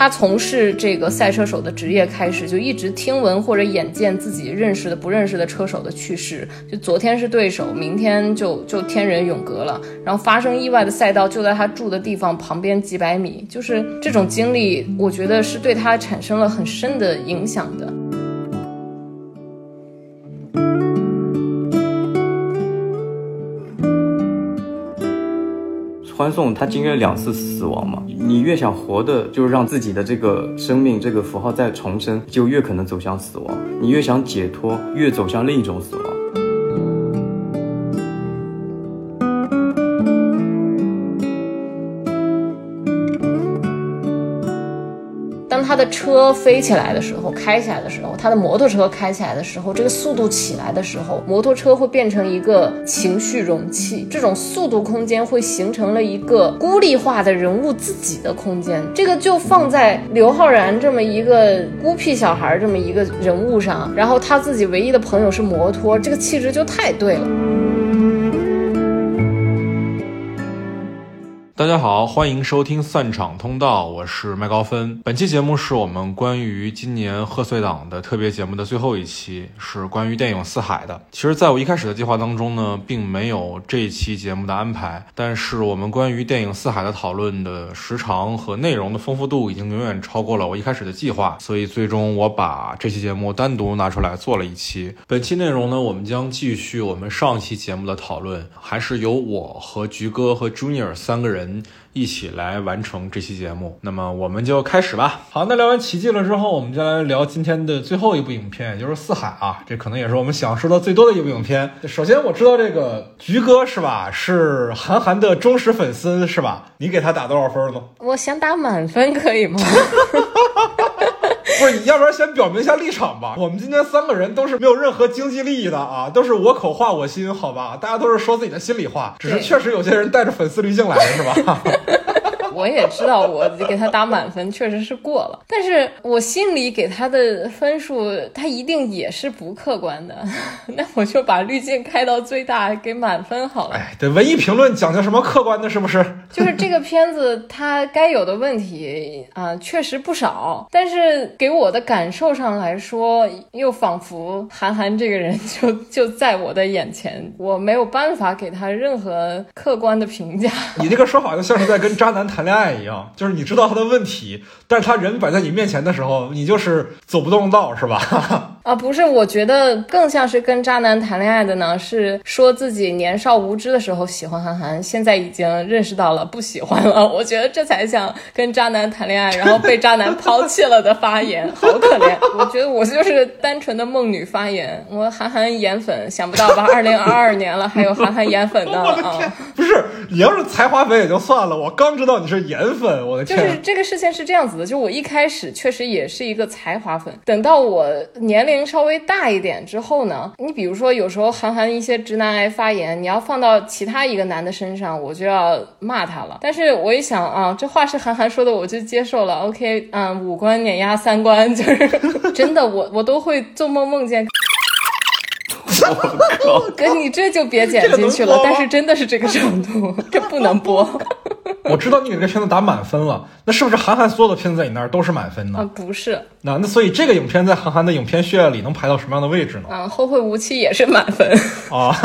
他从事这个赛车手的职业开始，就一直听闻或者眼见自己认识的、不认识的车手的去世。就昨天是对手，明天就就天人永隔了。然后发生意外的赛道就在他住的地方旁边几百米，就是这种经历，我觉得是对他产生了很深的影响的。欢送他经历了两次死亡嘛，你越想活的，就是让自己的这个生命这个符号再重生，就越可能走向死亡；你越想解脱，越走向另一种死亡。的车飞起来的时候，开起来的时候，他的摩托车开起来的时候，这个速度起来的时候，摩托车会变成一个情绪容器，这种速度空间会形成了一个孤立化的人物自己的空间。这个就放在刘昊然这么一个孤僻小孩这么一个人物上，然后他自己唯一的朋友是摩托，这个气质就太对了。大家好，欢迎收听散场通道，我是麦高芬。本期节目是我们关于今年贺岁档的特别节目的最后一期，是关于电影《四海》的。其实，在我一开始的计划当中呢，并没有这一期节目的安排，但是我们关于电影《四海》的讨论的时长和内容的丰富度已经远远超过了我一开始的计划，所以最终我把这期节目单独拿出来做了一期。本期内容呢，我们将继续我们上期节目的讨论，还是由我和菊哥和 Junior 三个人。一起来完成这期节目，那么我们就开始吧。好，那聊完奇迹了之后，我们就来聊今天的最后一部影片，也就是《四海》啊。这可能也是我们想说的最多的一部影片。首先，我知道这个菊哥是吧，是韩寒的忠实粉丝是吧？你给他打多少分呢？我想打满分，可以吗？不是，你要不然先表明一下立场吧。我们今天三个人都是没有任何经济利益的啊，都是我口话我心，好吧？大家都是说自己的心里话，只是确实有些人带着粉丝滤镜来的是吧？我也知道，我给他打满分确实是过了，但是我心里给他的分数，他一定也是不客观的。那我就把滤镜开到最大，给满分好了。哎，对，文艺评论讲究什么客观的，是不是？就是这个片子它该有的问题啊，确实不少，但是给我的感受上来说，又仿佛韩寒这个人就 就在我的眼前，我没有办法给他任何客观的评价。你这个说法就像是在跟渣男谈。谈恋爱一样，就是你知道他的问题，但是他人摆在你面前的时候，你就是走不动道，是吧？啊，不是，我觉得更像是跟渣男谈恋爱的呢，是说自己年少无知的时候喜欢韩寒，现在已经认识到了不喜欢了。我觉得这才像跟渣男谈恋爱，然后被渣男抛弃了的发言，好可怜。我觉得我就是单纯的梦女发言，我韩寒颜粉，想不到吧？二零二二年了，还有韩寒颜粉呢 啊！不是，你要是才华粉也就算了，我刚知道你。是颜粉，我的天！就是这个事情是这样子的，就我一开始确实也是一个才华粉，等到我年龄稍微大一点之后呢，你比如说有时候韩寒一些直男癌发言，你要放到其他一个男的身上，我就要骂他了。但是我一想啊，这话是韩寒说的，我就接受了。OK，嗯，五官碾压三观，就是 真的，我我都会做梦梦见。哥，你这就别剪进去了。但是真的是这个程度，这不能播。我知道你给这个片子打满分了，那是不是韩寒所有的片子在你那儿都是满分呢？啊，不是。那那所以这个影片在韩寒的影片序列里能排到什么样的位置呢？啊，后会无期也是满分。啊。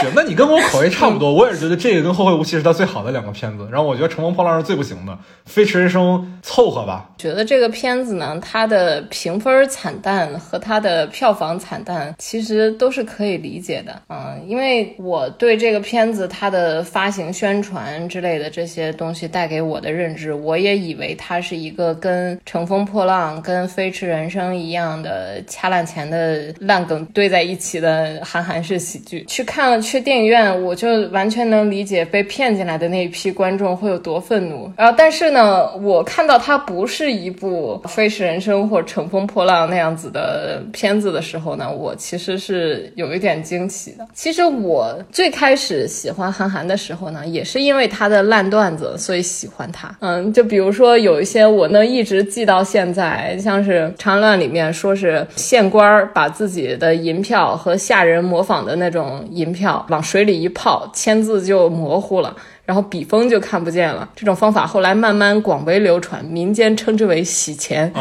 行，那你跟我口味差不多，我也是觉得这个跟后会无期是他最好的两个片子。然后我觉得乘风破浪是最不行的，飞驰人生凑合吧。觉得这个片子呢，它的评分惨淡和它的票房惨淡，其实都是可以理解的。嗯，因为我对这个片子它的发行宣传之类的这些东西带给我的认知，我也以为它是一个跟乘风破浪、跟飞驰人生一样的掐烂钱的烂梗堆在一起的韩寒式喜剧。去看了。去电影院，我就完全能理解被骗进来的那一批观众会有多愤怒。然后，但是呢，我看到它不是一部《飞驰人生》或《乘风破浪》那样子的片子的时候呢，我其实是有一点惊喜的。其实我最开始喜欢韩寒的时候呢，也是因为他的烂段子，所以喜欢他。嗯，就比如说有一些我能一直记到现在，像是《长安乱》里面说是县官把自己的银票和下人模仿的那种银票。往水里一泡，签字就模糊了。然后笔锋就看不见了。这种方法后来慢慢广为流传，民间称之为洗钱。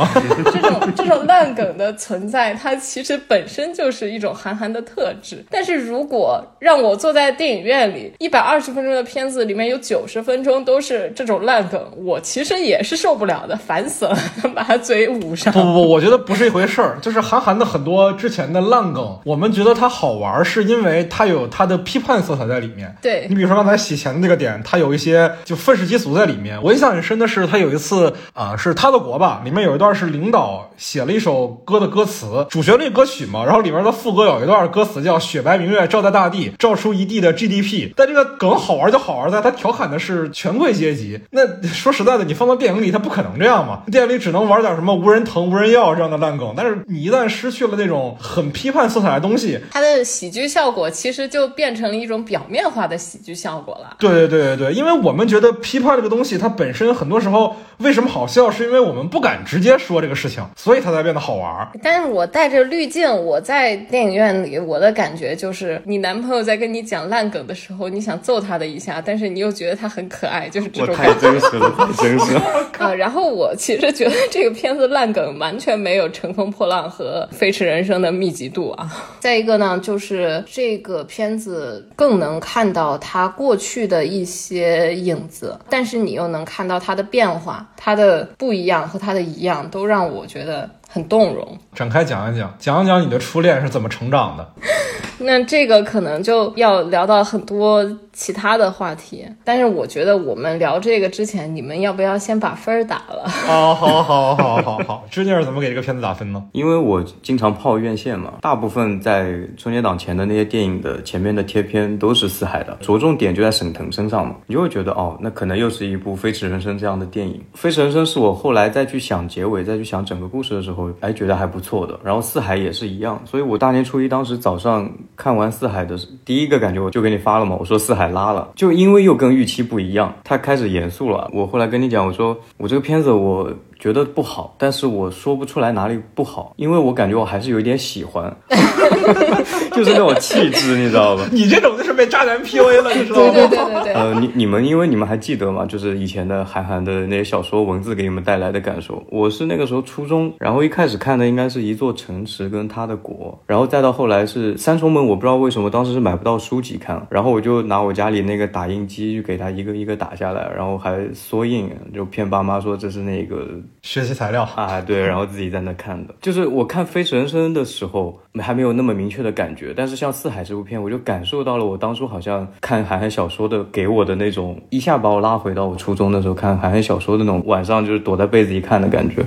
这种这种烂梗的存在，它其实本身就是一种韩寒的特质。但是如果让我坐在电影院里，一百二十分钟的片子里面有九十分钟都是这种烂梗，我其实也是受不了的，烦死了，把他嘴捂上。不不不，我觉得不是一回事儿。就是韩寒的很多之前的烂梗，我们觉得它好玩，是因为它有它的批判色彩在里面。对你比如说刚才洗钱的那个点。他有一些就愤世嫉俗在里面。我印象很深的是，他有一次啊，是他的国吧，里面有一段是领导写了一首歌的歌词，主旋律歌曲嘛，然后里面的副歌有一段歌词叫“雪白明月照在大地，照出一地的 GDP”。但这个梗好玩就好玩在，他调侃的是权贵阶级。那 说实在的，你放到电影里，他不可能这样嘛？电影里只能玩点什么无人疼、无人要这样的烂梗。但是你一旦失去了那种很批判色彩的东西，它的喜剧效果其实就变成了一种表面化的喜剧效果了。对对对对对，因为我们觉得批判这个东西，它本身很多时候为什么好笑，是因为我们不敢直接说这个事情，所以它才变得好玩。但是我带着滤镜，我在电影院里，我的感觉就是，你男朋友在跟你讲烂梗的时候，你想揍他的一下，但是你又觉得他很可爱，就是这种。太真实了，太真实了。啊，然后我其实觉得这个片子烂梗完全没有《乘风破浪》和《飞驰人生》的密集度啊。再一个呢，就是这个片子更能看到他过去的一些影子，但是你又能看到它的变化，它的不一样和它的一样，都让我觉得很动容。展开讲一讲，讲一讲你的初恋是怎么成长的。那这个可能就要聊到很多其他的话题，但是我觉得我们聊这个之前，你们要不要先把分儿打了？好，好，好，好，好，好。知妮儿怎么给这个片子打分呢？因为我经常泡院线嘛，大部分在春节档前的那些电影的前面的贴片都是四海的，着重点就在沈腾身上嘛，你就会觉得哦，那可能又是一部《飞驰人生》这样的电影。《飞驰人生》是我后来再去想结尾、再去想整个故事的时候，哎，觉得还不错的。然后四海也是一样，所以我大年初一当时早上。看完四海的第一个感觉，我就给你发了嘛。我说四海拉了，就因为又跟预期不一样，他开始严肃了。我后来跟你讲，我说我这个片子我。觉得不好，但是我说不出来哪里不好，因为我感觉我还是有一点喜欢，就是那种气质，你知道吧？你这种就是被渣男 PUA 了，你知道吗？对对对对。呃，你你们因为你们还记得吗？就是以前的韩寒的那些小说文字给你们带来的感受。我是那个时候初中，然后一开始看的应该是一座城池跟他的国，然后再到后来是三重门。我不知道为什么当时是买不到书籍看，然后我就拿我家里那个打印机就给他一个一个打下来，然后还缩印，就骗爸妈说这是那个学习材料。啊，对，然后自己在那看的，就是我看《飞驰人生》的时候还没有那么明确的感觉，但是像《四海》这部片，我就感受到了我当初好像看韩寒小说的给我的那种，一下把我拉回到我初中的时候看韩寒小说的那种晚上就是躲在被子里看的感觉，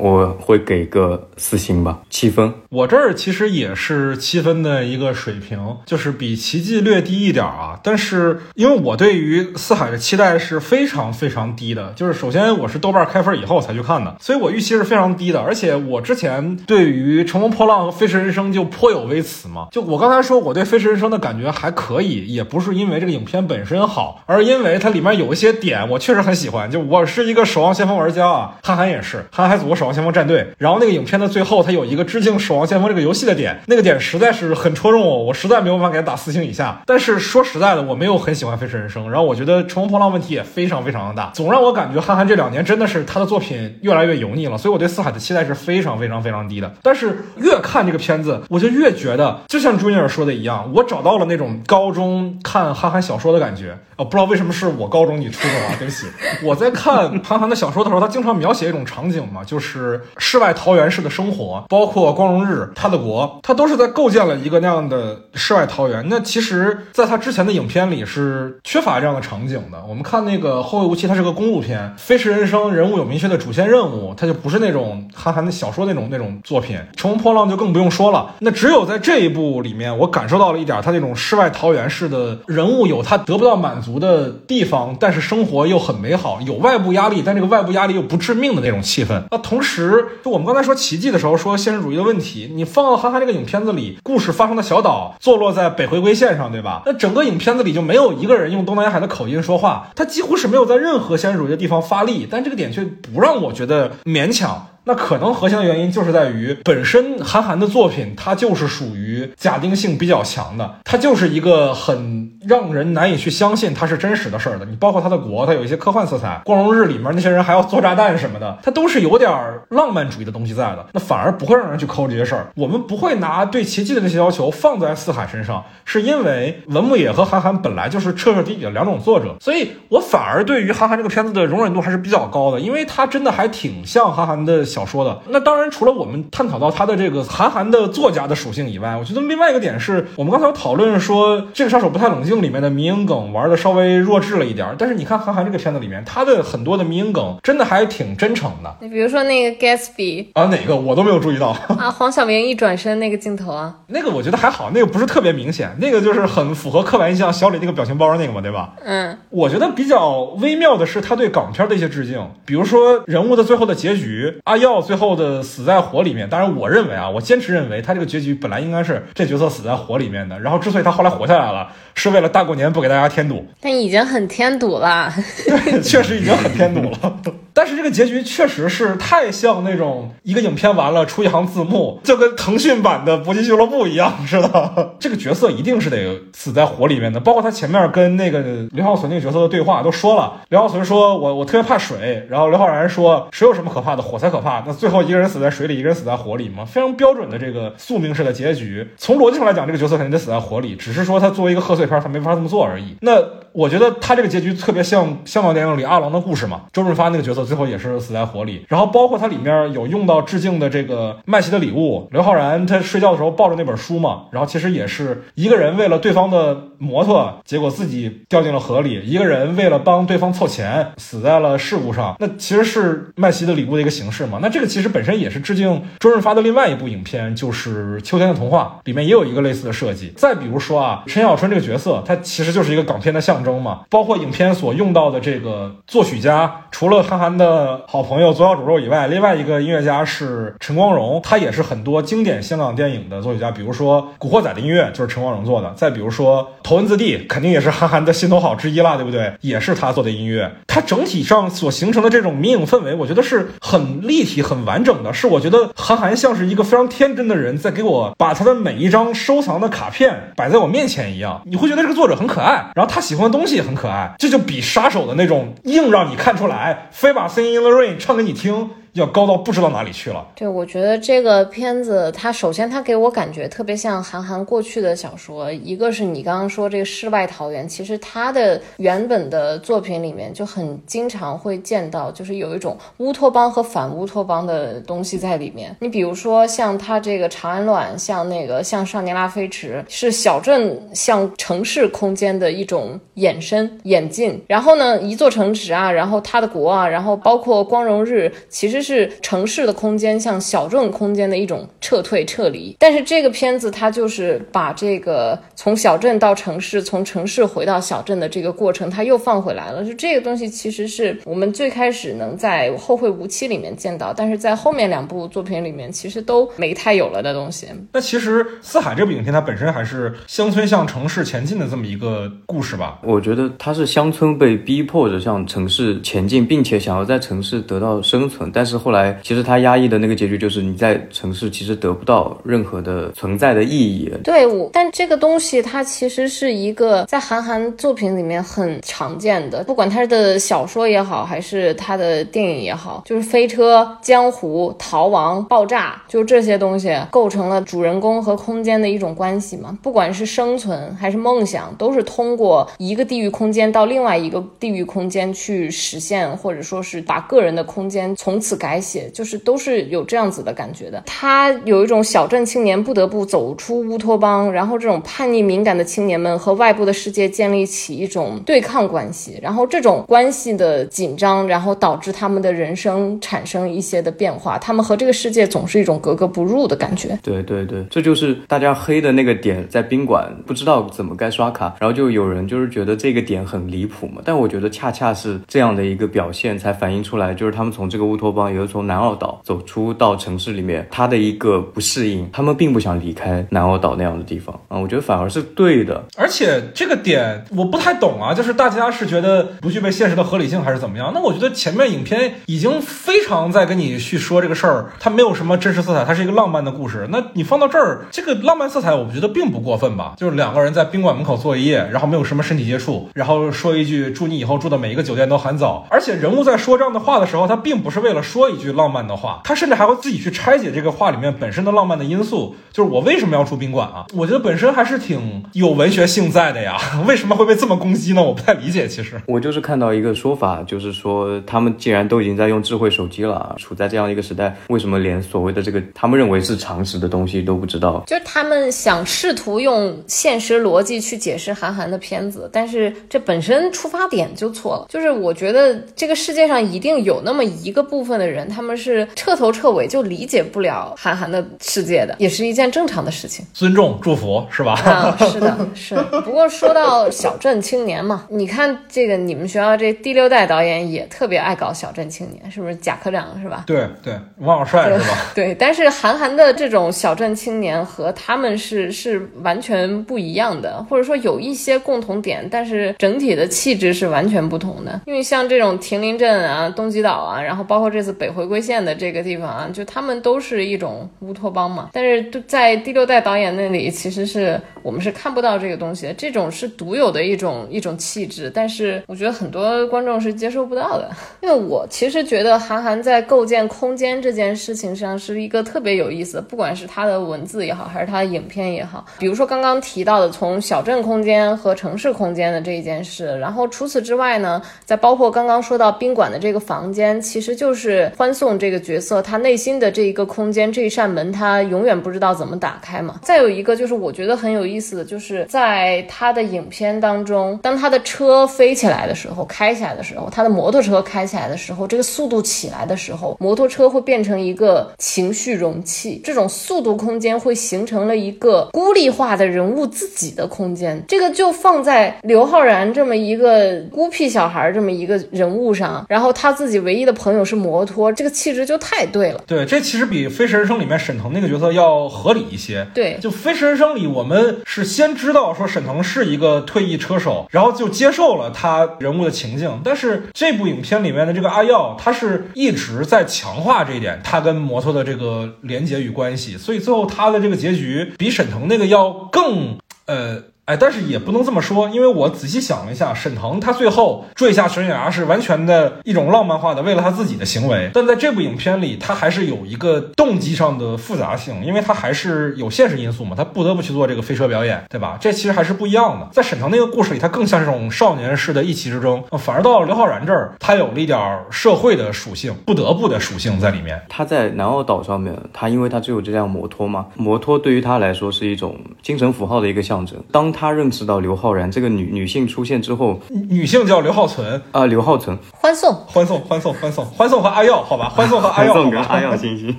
我会给个四星吧，七分。我这儿其实也是七分的一个水平，就是比《奇迹》略低一点啊，但是因为我对于《四海》的期待是非常非常低的，就是首先我是豆瓣开分以后才去看的，所以我。预期是非常低的，而且我之前对于《乘风破浪》和《飞驰人生》就颇有微词嘛。就我刚才说，我对《飞驰人生》的感觉还可以，也不是因为这个影片本身好，而因为它里面有一些点我确实很喜欢。就我是一个守望先锋玩家啊，韩寒也是，韩寒还组过守望先锋战队。然后那个影片的最后，它有一个致敬守望先锋这个游戏的点，那个点实在是很戳中我，我实在没有办法给他打四星以下。但是说实在的，我没有很喜欢《飞驰人生》，然后我觉得《乘风破浪》问题也非常非常的大，总让我感觉韩寒这两年真的是他的作品越来越油腻了，所以我对。四海的期待是非常非常非常低的，但是越看这个片子，我就越觉得，就像朱尼尔说的一样，我找到了那种高中看韩寒小说的感觉。哦，不知道为什么是我高中你初中啊？对不起，我在看韩寒的小说的时候，他经常描写一种场景嘛，就是世外桃源式的生活，包括光荣日、他的国，他都是在构建了一个那样的世外桃源。那其实，在他之前的影片里是缺乏这样的场景的。我们看那个《后会无期》，它是个公路片，《飞驰人生》人物有明确的主线任务，它就不是那种韩寒的小说那种那种作品。《乘风破浪》就更不用说了。那只有在这一部里面，我感受到了一点，他那种世外桃源式的人物有他得不到满足。的地方，但是生活又很美好，有外部压力，但这个外部压力又不致命的那种气氛。那同时，就我们刚才说奇迹的时候，说现实主义的问题，你放到韩寒这个影片子里，故事发生的小岛坐落在北回归线上，对吧？那整个影片子里就没有一个人用东南沿海的口音说话，他几乎是没有在任何现实主义的地方发力，但这个点却不让我觉得勉强。那可能核心的原因就是在于本身韩寒的作品，它就是属于假定性比较强的，它就是一个很让人难以去相信它是真实的事儿的。你包括他的国，它有一些科幻色彩，《光荣日》里面那些人还要做炸弹什么的，它都是有点浪漫主义的东西在的，那反而不会让人去抠这些事儿。我们不会拿对奇迹的那些要求放在四海身上，是因为文牧野和韩寒本来就是彻彻底底的两种作者，所以我反而对于韩寒这个片子的容忍度还是比较高的，因为他真的还挺像韩寒的小说的。那当然，除了我们探讨到他的这个韩寒的作家的属性以外，我觉得另外一个点是我们刚才有讨论说这个杀手不太冷静里面的迷影梗玩的稍微弱智了一点，但是你看韩寒这个片子里面，他的很多的迷影梗真的还挺真诚的。你比如说那个 Gatsby 啊，哪个我都没有注意到啊，黄晓明一转身那个镜头啊，那个我觉得还好，那个不是特别明显，那个就是很符合刻板印象，小李那个表情包那个嘛，对吧？嗯，我觉得比较微妙的是他对港片的一些致敬，比如说人物的最后的结局，阿耀最后的死在火里面。当然，我认为啊，我坚持认为他这个结局本来应该是这角色死在火里面的，然后之所以他后来活下来了，是为了大过年不给大家添堵。但已经很添堵了，对，确实已经很添堵了。但是这个结局确实是太像那种一个影片完了出一行字幕，就跟腾讯版的搏击俱乐部一样似的。这个角色一定是得死在火里面的，包括他前面跟那个刘浩存那个角色的对话都说了，刘浩存说我我特别怕水，然后刘昊然说水有什么可怕的，火才可怕。那最后一个人死在水里，一个人死在火里嘛，非常标准的这个宿命式的结局。从逻辑上来讲，这个角色肯定得死在火里，只是说他作为一个贺岁片，他没法这么做而已。那我觉得他这个结局特别像香港电影里阿郎的故事嘛，周润发那个角色最后也是死在火里，然后包括它里面有用到致敬的这个麦琪的礼物，刘昊然他睡觉的时候抱着那本书嘛，然后其实也是一个人为了对方的摩托，结果自己掉进了河里，一个人为了帮对方凑钱死在了事故上，那其实是麦琪的礼物的一个形式嘛，那这个其实本身也是致敬周润发的另外一部影片，就是《秋天的童话》里面也有一个类似的设计。再比如说啊，陈小春这个角色，他其实就是一个港片的象征嘛，包括影片所用到的这个作曲家，除了韩寒的好朋友左小诅咒以外，另外一个音乐家是陈光荣，他也是很多经典香港电影的作曲家，比如说《古惑仔》的音乐就是陈光荣做的，再比如说《头文字 D》，肯定也是韩寒的心头好之一啦，对不对？也是他做的音乐，他整体上所形成的这种迷影氛围，我觉得是很立体、很完整的，是我觉得韩寒像是一个非常天真的人，在给我把他的每一张收藏的卡片摆在我面前一样，你会觉得这个作者很可爱，然后他喜欢的东西也很可爱，这就比杀手的那种硬让你看出来，非把《Sing in the Rain》唱给你听。要高到不知道哪里去了。对，我觉得这个片子，它首先它给我感觉特别像韩寒过去的小说。一个是你刚刚说这个世外桃源，其实他的原本的作品里面就很经常会见到，就是有一种乌托邦和反乌托邦的东西在里面。你比如说像他这个《长安乱》，像那个像《少年拉菲驰》，是小镇向城市空间的一种延伸演进。然后呢，一座城池啊，然后他的国啊，然后包括光荣日，其实。是城市的空间向小众空间的一种撤退撤离，但是这个片子它就是把这个从小镇到城市，从城市回到小镇的这个过程，它又放回来了。就这个东西其实是我们最开始能在《后会无期》里面见到，但是在后面两部作品里面其实都没太有了的东西。那其实《四海》这部影片它本身还是乡村向城市前进的这么一个故事吧？我觉得它是乡村被逼迫着向城市前进，并且想要在城市得到生存，但是。后来，其实他压抑的那个结局就是你在城市其实得不到任何的存在的意义。对，我但这个东西它其实是一个在韩寒作品里面很常见的，不管他的小说也好，还是他的电影也好，就是飞车、江湖、逃亡、爆炸，就这些东西构成了主人公和空间的一种关系嘛。不管是生存还是梦想，都是通过一个地域空间到另外一个地域空间去实现，或者说是把个人的空间从此改。写就是都是有这样子的感觉的，他有一种小镇青年不得不走出乌托邦，然后这种叛逆敏感的青年们和外部的世界建立起一种对抗关系，然后这种关系的紧张，然后导致他们的人生产生一些的变化，他们和这个世界总是一种格格不入的感觉。对对对，这就是大家黑的那个点，在宾馆不知道怎么该刷卡，然后就有人就是觉得这个点很离谱嘛，但我觉得恰恰是这样的一个表现，才反映出来就是他们从这个乌托邦。方也是从南澳岛走出到城市里面，他的一个不适应，他们并不想离开南澳岛那样的地方啊，我觉得反而是对的。而且这个点我不太懂啊，就是大家是觉得不具备现实的合理性还是怎么样？那我觉得前面影片已经非常在跟你去说这个事儿，它没有什么真实色彩，它是一个浪漫的故事。那你放到这儿，这个浪漫色彩，我觉得并不过分吧？就是两个人在宾馆门口坐一夜，然后没有什么身体接触，然后说一句祝你以后住的每一个酒店都很早。而且人物在说这样的话的时候，他并不是为了说一句浪漫的话，他甚至还会自己去拆解这个话里面本身的浪漫的因素。就是我为什么要住宾馆啊？我觉得本身还是挺有文学性在的呀。为什么会被这么攻击呢？我不太理解。其实我就是看到一个说法，就是说他们既然都已经在用智慧手机了，处在这样一个时代，为什么连所谓的这个他们认为是常识的东西都不知道？就是他们想试图用现实逻辑去解释韩寒的片子，但是这本身出发点就错了。就是我觉得这个世界上一定有那么一个部分的人，他们是彻头彻尾就理解不了韩寒的世界的，也是一件正常的事情。尊重、祝福是吧？啊，是的，是。不过说到小镇青年嘛，你看这个你们学校这第六代导演也特别爱搞小镇青年，是不是贾科长是吧？对对，王小帅是吧？对，但是韩寒的这种小镇青年和他们是是完全不一样的，或者说有一些共同点，但是整体的气质是完全不同的。因为像这种亭林镇啊、东极岛啊，然后包括这次北回归线的这个地方啊，就他们都是一种乌托邦嘛。但是在第六代导演那里，其实是我们是看不到这个东西的，这种是独有的一种一种气质。但是我觉得很多观众是接受不到的，因为我其实觉得韩寒在构建空间这件事情上是一个特别有意思的，不管是他的文字也好，还是他的影片也好。比如说刚刚提到的从小镇空间和城市空间的这一件事，然后除此之外呢，再包括刚刚说到宾馆的这个房间，其实就是欢送这个角色他内心的这一个空间，这一扇门他永远不知道怎么打开嘛。再有一个就是我觉得很有意思的，就是在他的影片当中，当他的车飞起来的时候，开起来的时候，他的摩托车开起来的时候，这个速度起来的时候，摩托车会变成一个情绪容器，这种速度空间会形成了一个孤立化的人物自己的空间。这个就放在刘昊然这么一个孤僻小孩这么一个人物上，然后他自己唯一的朋友是摩托，这个气质就太对了。对，这其实比《飞驰人生》里面沈腾那个角色要合理一些。对，就《飞驰人生》里，我们是先知道说沈腾是一个退役车手，然后就接受了他人物的情境。但是这部影片里面的这个阿耀，他是一直在强化这一点，他跟摩托的这个连接与关系，所以最后他的这个结局比沈腾那个要更呃。哎，但是也不能这么说，因为我仔细想了一下，沈腾他最后坠下悬崖是完全的一种浪漫化的，为了他自己的行为。但在这部影片里，他还是有一个动机上的复杂性，因为他还是有现实因素嘛，他不得不去做这个飞车表演，对吧？这其实还是不一样的。在沈腾那个故事里，他更像这种少年式的意气之争，反而到了刘昊然这儿，他有了一点社会的属性，不得不的属性在里面。他在南澳岛上面，他因为他只有这辆摩托嘛，摩托对于他来说是一种精神符号的一个象征。当他认识到刘昊然这个女女性出现之后，女性叫刘浩存。啊，刘浩存，欢送，欢送，欢送，欢送，欢送和阿耀，好吧，欢送和阿耀，欢送跟阿耀行行。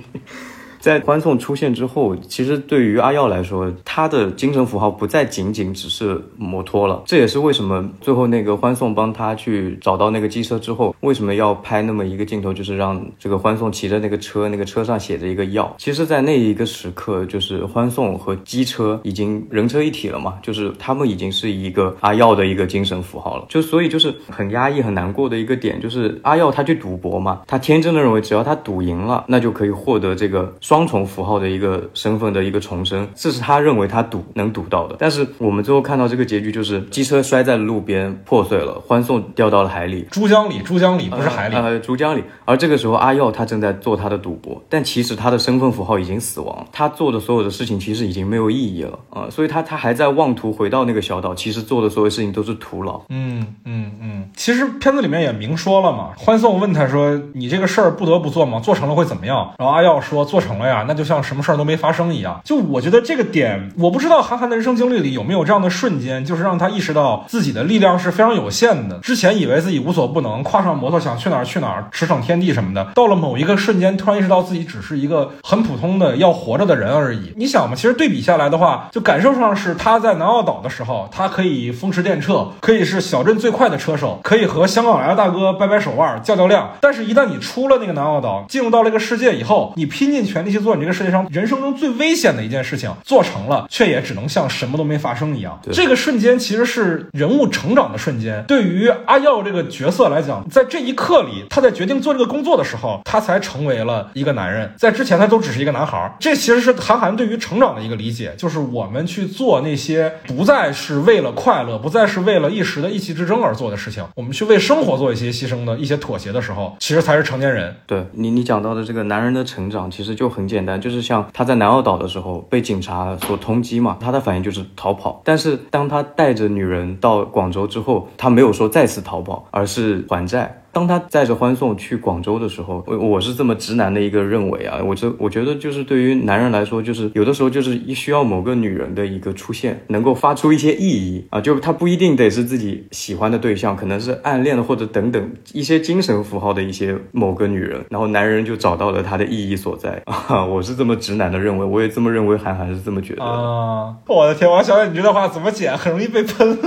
在欢送出现之后，其实对于阿耀来说，他的精神符号不再仅仅只是摩托了。这也是为什么最后那个欢送帮他去找到那个机车之后，为什么要拍那么一个镜头，就是让这个欢送骑着那个车，那个车上写着一个药。其实，在那一个时刻，就是欢送和机车已经人车一体了嘛，就是他们已经是一个阿耀的一个精神符号了。就所以就是很压抑、很难过的一个点，就是阿耀他去赌博嘛，他天真的认为只要他赌赢了，那就可以获得这个。双重符号的一个身份的一个重生，这是他认为他赌能赌到的。但是我们最后看到这个结局，就是机车摔在了路边破碎了，欢送掉到了海里，珠江里，珠江里不是海里，呃，珠江里。而这个时候，阿耀他正在做他的赌博，但其实他的身份符号已经死亡，他做的所有的事情其实已经没有意义了啊，所以他他还在妄图回到那个小岛，其实做的所有事情都是徒劳。嗯嗯嗯，其实片子里面也明说了嘛，欢送问他说：“你这个事儿不得不做吗？做成了会怎么样？”然后阿耀说：“做成。”了呀，那就像什么事儿都没发生一样。就我觉得这个点，我不知道韩寒的人生经历里有没有这样的瞬间，就是让他意识到自己的力量是非常有限的。之前以为自己无所不能，跨上摩托想去哪儿去哪儿，驰骋天地什么的。到了某一个瞬间，突然意识到自己只是一个很普通的要活着的人而已。你想嘛，其实对比下来的话，就感受上是他在南澳岛的时候，他可以风驰电掣，可以是小镇最快的车手。可以和香港来的大哥掰掰手腕、较较量。但是，一旦你出了那个南澳岛，进入到了一个世界以后，你拼尽全力去做你这个世界上人生中最危险的一件事情，做成了，却也只能像什么都没发生一样。这个瞬间其实是人物成长的瞬间。对于阿耀这个角色来讲，在这一刻里，他在决定做这个工作的时候，他才成为了一个男人。在之前，他都只是一个男孩。这其实是韩寒对于成长的一个理解，就是我们去做那些不再是为了快乐，不再是为了一时的意气之争而做的事情，我们去为生活做一些牺牲的一些妥协的时候，其实才是成年人。对你，你讲到的这个男人的成长，其实就很很简单，就是像他在南澳岛的时候被警察所通缉嘛，他的反应就是逃跑。但是当他带着女人到广州之后，他没有说再次逃跑，而是还债。当他载着欢送去广州的时候，我我是这么直男的一个认为啊，我这我觉得就是对于男人来说，就是有的时候就是需要某个女人的一个出现，能够发出一些意义啊，就他不一定得是自己喜欢的对象，可能是暗恋的或者等等一些精神符号的一些某个女人，然后男人就找到了他的意义所在 啊，我是这么直男的认为，我也这么认为，韩寒是这么觉得啊，我的天，王小姐，你这话怎么剪？很容易被喷。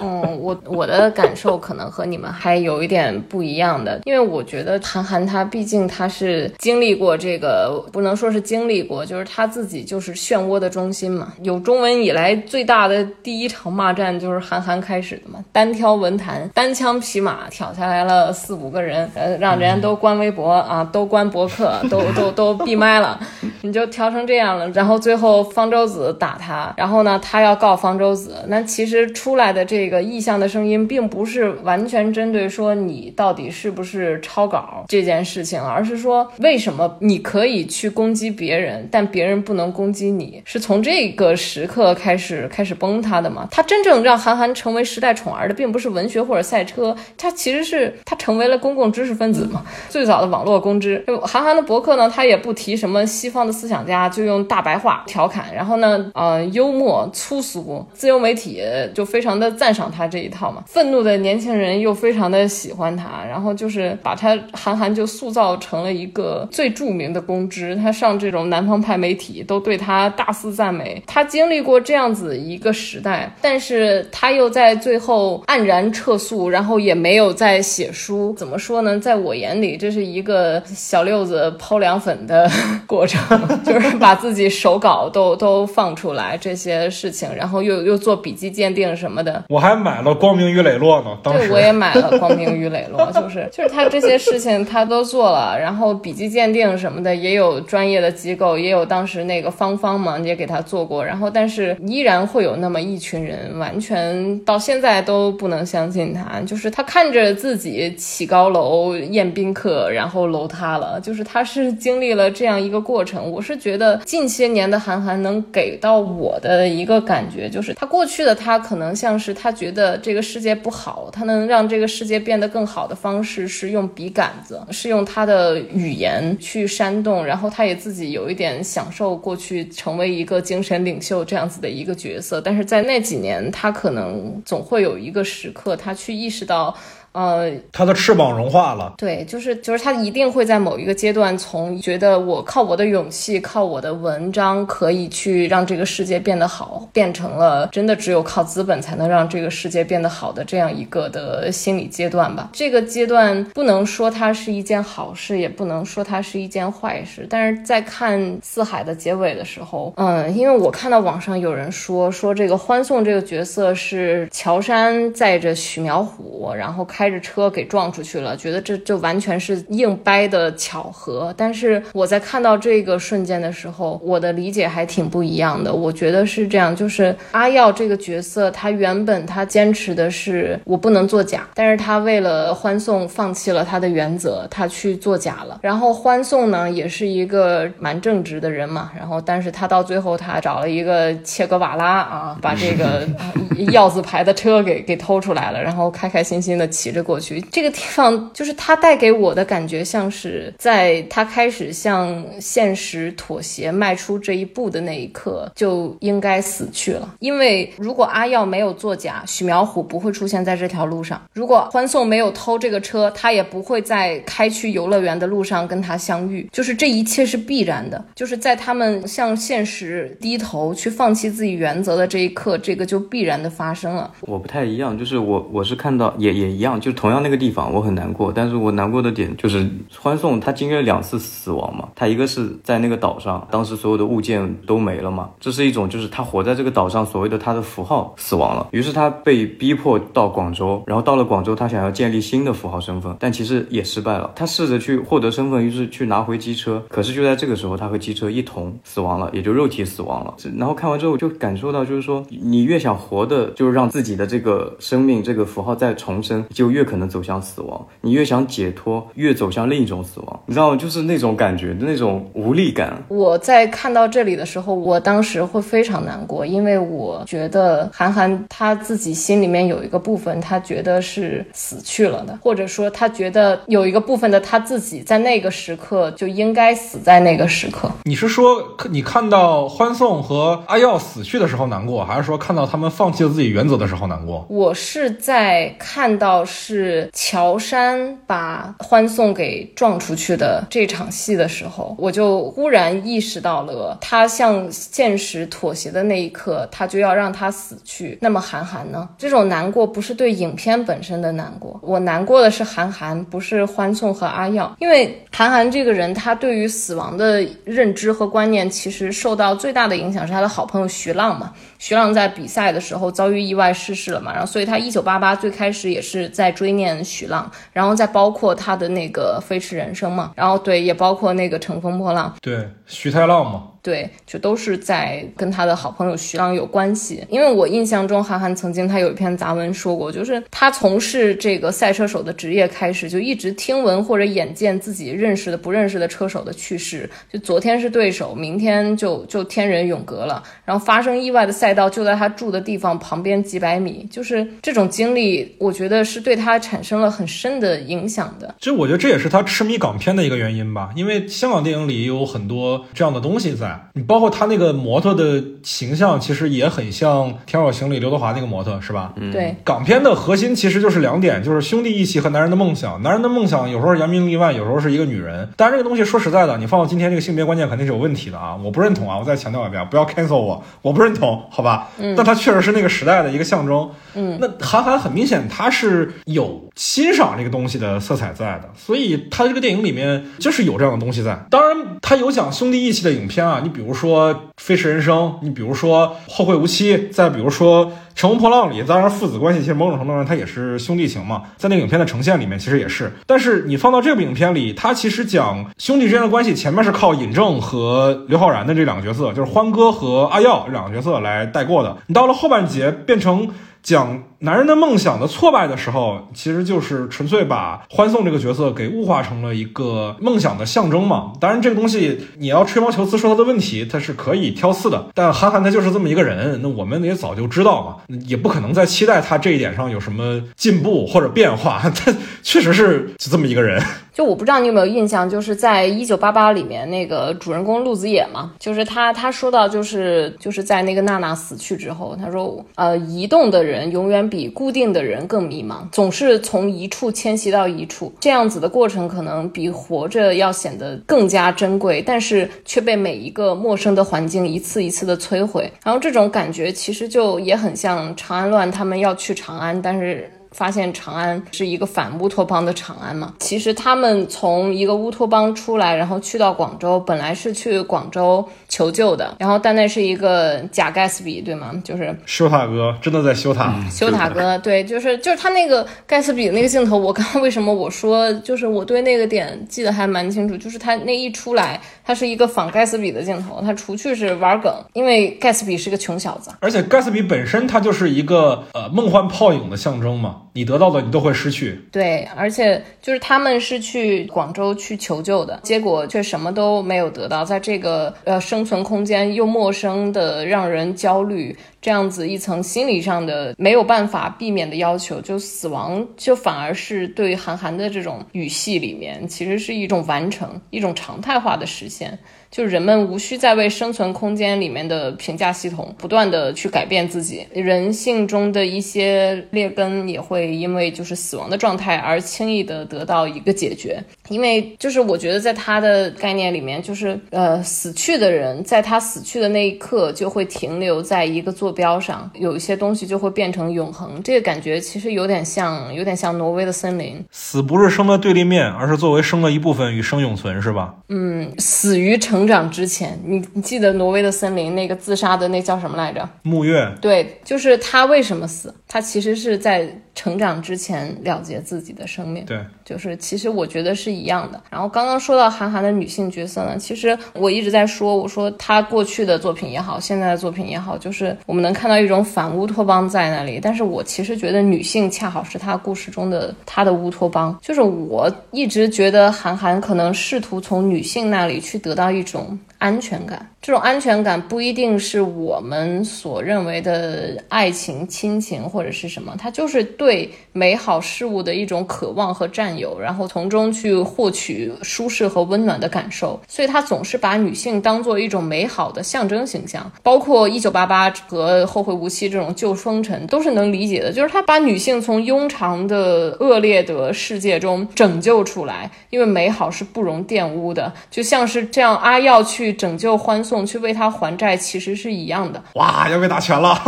嗯，我我的感受可能和你们还有一点不一样的，因为我觉得韩寒他毕竟他是经历过这个，不能说是经历过，就是他自己就是漩涡的中心嘛。有中文以来最大的第一场骂战就是韩寒开始的嘛，单挑文坛，单枪匹马挑下来了四五个人，呃，让人家都关微博啊，都关博客，都都都闭麦了，你就挑成这样了。然后最后方舟子打他，然后呢，他要告方舟子，那其实出来的。这个意向的声音，并不是完全针对说你到底是不是抄稿这件事情，而是说为什么你可以去攻击别人，但别人不能攻击你，是从这个时刻开始开始崩塌的嘛？他真正让韩寒成为时代宠儿的，并不是文学或者赛车，他其实是他成为了公共知识分子嘛？最早的网络公知，韩寒的博客呢，他也不提什么西方的思想家，就用大白话调侃，然后呢，呃，幽默粗俗，自由媒体就非常的赞赏。他这一套嘛，愤怒的年轻人又非常的喜欢他，然后就是把他韩寒就塑造成了一个最著名的公知。他上这种南方派媒体都对他大肆赞美。他经历过这样子一个时代，但是他又在最后黯然撤诉，然后也没有再写书。怎么说呢？在我眼里，这是一个小六子抛凉粉的 过程，就是把自己手稿都都放出来这些事情，然后又又做笔记鉴定什么的。我还。还买了《光明与磊落》呢，当时对我也买了《光明与磊落》，就是就是他这些事情他都做了，然后笔记鉴定什么的也有专业的机构，也有当时那个芳芳嘛也给他做过，然后但是依然会有那么一群人完全到现在都不能相信他，就是他看着自己起高楼宴宾客，然后楼塌了，就是他是经历了这样一个过程。我是觉得近些年的韩寒能给到我的一个感觉，就是他过去的他可能像是他。觉得这个世界不好，他能让这个世界变得更好的方式是用笔杆子，是用他的语言去煽动，然后他也自己有一点享受过去成为一个精神领袖这样子的一个角色，但是在那几年，他可能总会有一个时刻，他去意识到。呃，他的翅膀融化了。对，就是就是他一定会在某一个阶段，从觉得我靠我的勇气，靠我的文章可以去让这个世界变得好，变成了真的只有靠资本才能让这个世界变得好的这样一个的心理阶段吧。这个阶段不能说它是一件好事，也不能说它是一件坏事。但是在看《四海》的结尾的时候，嗯，因为我看到网上有人说说这个欢送这个角色是乔杉载着许苗虎，然后开着车给撞出去了，觉得这就完全是硬掰的巧合。但是我在看到这个瞬间的时候，我的理解还挺不一样的。我觉得是这样，就是阿耀这个角色，他原本他坚持的是我不能作假，但是他为了欢送放弃了他的原则，他去作假了。然后欢送呢，也是一个蛮正直的人嘛。然后，但是他到最后他找了一个切格瓦拉啊，把这个 耀字牌的车给给偷出来了，然后开开心心的骑。着过去。这个地方就是他带给我的感觉，像是在他开始向现实妥协、迈出这一步的那一刻就应该死去了。因为如果阿耀没有作假，许苗虎不会出现在这条路上；如果欢送没有偷这个车，他也不会在开去游乐园的路上跟他相遇。就是这一切是必然的，就是在他们向现实低头去放弃自己原则的这一刻，这个就必然的发生了。我不太一样，就是我我是看到也也一样，就同样那个地方我很难过，但是我难过的点就是欢送他经历了两次死亡嘛，他一个是在那个岛上，当时所有的物件都没了嘛，这是一种就是他活在这个岛上所谓的他的符号死亡了，于是他被逼迫到广州，然后到了广州他想要建立新的符号身份，但其实也失败了，他试着去获得身份，于是去拿回机车，可是就在这个时候他和机车一同死亡了，也就肉体死亡了。然后看完之后就感受到就是说你越想活的，就是让自己的这个生命这个符号再重生，就越可能走向死亡。你越想解脱，越走向另一种死亡。你知道吗？就是那种感觉，那种无力感。我在看到这里的时候，我当时会非常难过，因为我觉得韩寒他自己心里面有一个部分，他觉得是死去了的，或者说他觉得有一个部分的他自己在那个时刻就应该死在那个时刻。你是说你看到欢送和阿耀死去的时候难过，还是说看到他们放弃了自己原则的时候难过？我是在看到是乔杉把欢送给撞出去的这场戏的时候，我就忽然意识到了，他向现实妥协的那一刻，他就要让他死去。那么韩寒呢？这种难过不是对影片本身的难过，我难过的是韩寒，不是欢送和阿耀，因为韩寒这个人，他对于死亡的认知和观念，其实受到最大的影响是他的好朋友徐浪嘛。徐浪在比赛的时候遭遇意外逝世了嘛，然后所以他一九八八最开始也是在追念徐浪，然后再包括他的那个《飞驰人生》嘛，然后对，也包括那个《乘风破浪》，对，徐太浪嘛。对，就都是在跟他的好朋友徐浪有关系。因为我印象中，韩寒曾经他有一篇杂文说过，就是他从事这个赛车手的职业开始，就一直听闻或者眼见自己认识的、不认识的车手的去世。就昨天是对手，明天就就天人永隔了。然后发生意外的赛道就在他住的地方旁边几百米，就是这种经历，我觉得是对他产生了很深的影响的。其实我觉得这也是他痴迷港片的一个原因吧，因为香港电影里有很多这样的东西在。你包括他那个模特的形象，其实也很像《天若行》里刘德华那个模特，是吧？嗯对，港片的核心其实就是两点，就是兄弟义气和男人的梦想。男人的梦想有时候扬名立万，有时候是一个女人。当然，这个东西说实在的，你放到今天这个性别观念肯定是有问题的啊！我不认同啊！我再强调一遍，不要 cancel 我，我不认同，好吧？嗯。但他确实是那个时代的一个象征。嗯。那韩寒很明显他是有欣赏这个东西的色彩在的，所以他这个电影里面就是有这样的东西在。当然，他有讲兄弟义气的影片啊，你比如说。《飞驰人生》，你比如说《后会无期》，再比如说《乘风破浪》里，当然父子关系其实某种程度上它也是兄弟情嘛，在那个影片的呈现里面其实也是。但是你放到这部影片里，它其实讲兄弟之间的关系，前面是靠尹正和刘昊然的这两个角色，就是欢哥和阿耀两个角色来带过的。你到了后半节变成。讲男人的梦想的挫败的时候，其实就是纯粹把欢送这个角色给物化成了一个梦想的象征嘛。当然，这个东西你要吹毛求疵说他的问题，他是可以挑刺的。但韩寒他就是这么一个人，那我们也早就知道嘛，也不可能再期待他这一点上有什么进步或者变化。他确实是就这么一个人。就我不知道你有没有印象，就是在一九八八里面那个主人公陆子野嘛，就是他他说到就是就是在那个娜娜死去之后，他说呃移动的人永远比固定的人更迷茫，总是从一处迁徙到一处，这样子的过程可能比活着要显得更加珍贵，但是却被每一个陌生的环境一次一次的摧毁，然后这种感觉其实就也很像长安乱他们要去长安，但是。发现长安是一个反乌托邦的长安嘛？其实他们从一个乌托邦出来，然后去到广州，本来是去广州求救的，然后但那是一个假盖茨比，对吗？就是修塔哥真的在修塔，修塔哥，对，就是就是他那个盖茨比的那个镜头，我刚刚为什么我说就是我对那个点记得还蛮清楚，就是他那一出来，他是一个仿盖茨比的镜头，它除去是玩梗，因为盖茨比是个穷小子，而且盖茨比本身它就是一个呃梦幻泡影的象征嘛。你得到的你都会失去。对，而且就是他们是去广州去求救的，结果却什么都没有得到，在这个呃生存空间又陌生的让人焦虑。这样子一层心理上的没有办法避免的要求，就死亡就反而是对韩寒的这种语系里面，其实是一种完成，一种常态化的实现。бизнесе, 就是人们无需再为生存空间里面的评价系统不断的去改变自己，人性中的一些劣根也会因为就是死亡的状态而轻易的得到一个解决。因为就是我觉得在他的概念里面，就是呃死去的人在他死去的那一刻就会停留在一个坐标上，有一些东西就会变成永恒。这个感觉其实有点像，有点像挪威的森林。死不是生的对立面，而是作为生的一部分与生永存，是吧？嗯，死于成长之前，你你记得挪威的森林那个自杀的那叫什么来着？木月。对，就是他为什么死？他其实是在成长之前了结自己的生命。对，就是其实我觉得是一样的。然后刚刚说到韩寒的女性角色呢，其实我一直在说，我说她过去的作品也好，现在的作品也好，就是我们能看到一种反乌托邦在那里。但是我其实觉得女性恰好是他故事中的他的乌托邦。就是我一直觉得韩寒可能试图从女性那里去得到一种安全感。这种安全感不一定是我们所认为的爱情、亲情或者是什么，它就是对美好事物的一种渴望和占有，然后从中去获取舒适和温暖的感受。所以，他总是把女性当做一种美好的象征形象，包括《一九八八》和《后会无期》这种旧风尘都是能理解的。就是他把女性从庸常的恶劣的世界中拯救出来，因为美好是不容玷污的，就像是这样，阿耀去拯救欢。送去为他还债，其实是一样的。哇，要被打拳了！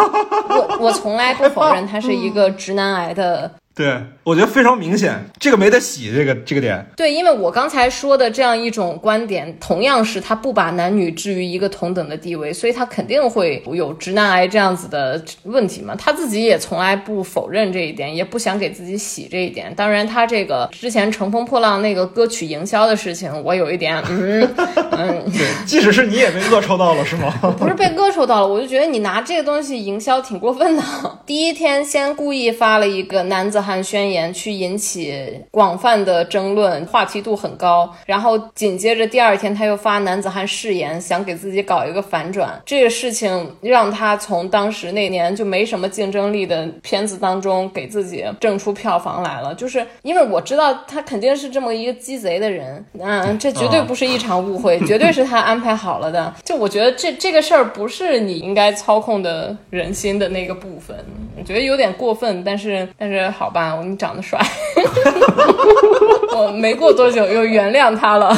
我我从来不否认他是一个直男癌的。对，我觉得非常明显，这个没得洗，这个这个点。对，因为我刚才说的这样一种观点，同样是他不把男女置于一个同等的地位，所以他肯定会有直男癌这样子的问题嘛。他自己也从来不否认这一点，也不想给自己洗这一点。当然，他这个之前乘风破浪那个歌曲营销的事情，我有一点，嗯 嗯，对，即使是你也被恶臭到了，是吗？不是被恶臭到了，我就觉得你拿这个东西营销挺过分的。第一天先故意发了一个男子。汉宣言去引起广泛的争论，话题度很高。然后紧接着第二天他又发男子汉誓言，想给自己搞一个反转。这个事情让他从当时那年就没什么竞争力的片子当中给自己挣出票房来了。就是因为我知道他肯定是这么一个鸡贼的人，嗯，这绝对不是一场误会，绝对是他安排好了的。就我觉得这这个事儿不是你应该操控的人心的那个部分，我觉得有点过分。但是但是好。吧，你长得帅，我没过多久又原谅他了。